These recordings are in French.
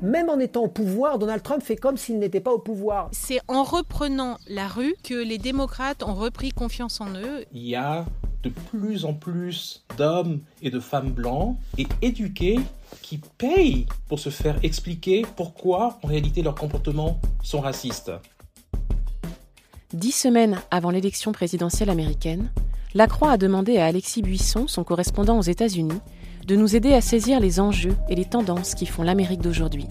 Même en étant au pouvoir, Donald Trump fait comme s'il n'était pas au pouvoir. C'est en reprenant la rue que les démocrates ont repris confiance en eux. Il y a de plus en plus d'hommes et de femmes blancs et éduqués qui payent pour se faire expliquer pourquoi en réalité leurs comportements sont racistes. Dix semaines avant l'élection présidentielle américaine, Lacroix a demandé à Alexis Buisson, son correspondant aux États-Unis, de nous aider à saisir les enjeux et les tendances qui font l'Amérique d'aujourd'hui.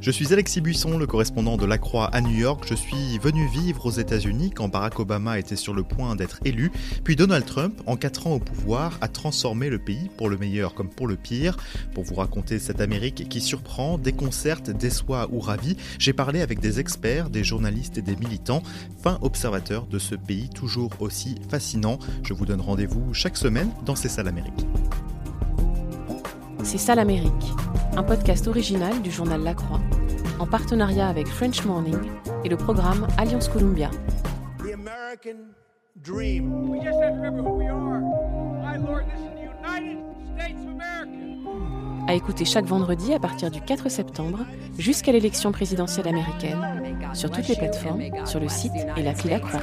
Je suis Alexis Buisson, le correspondant de La Croix à New York. Je suis venu vivre aux États-Unis quand Barack Obama était sur le point d'être élu. Puis Donald Trump, en quatre ans au pouvoir, a transformé le pays pour le meilleur comme pour le pire. Pour vous raconter cette Amérique qui surprend, déconcerte, déçoit ou ravit, j'ai parlé avec des experts, des journalistes et des militants, fins observateurs de ce pays toujours aussi fascinant. Je vous donne rendez-vous chaque semaine dans ces salles Amérique. C'est ça l'Amérique, un podcast original du journal La Croix, en partenariat avec French Morning et le programme Alliance Columbia. À écouter chaque vendredi à partir du 4 septembre jusqu'à l'élection présidentielle américaine, sur toutes les plateformes, sur le site et l'appli La Croix.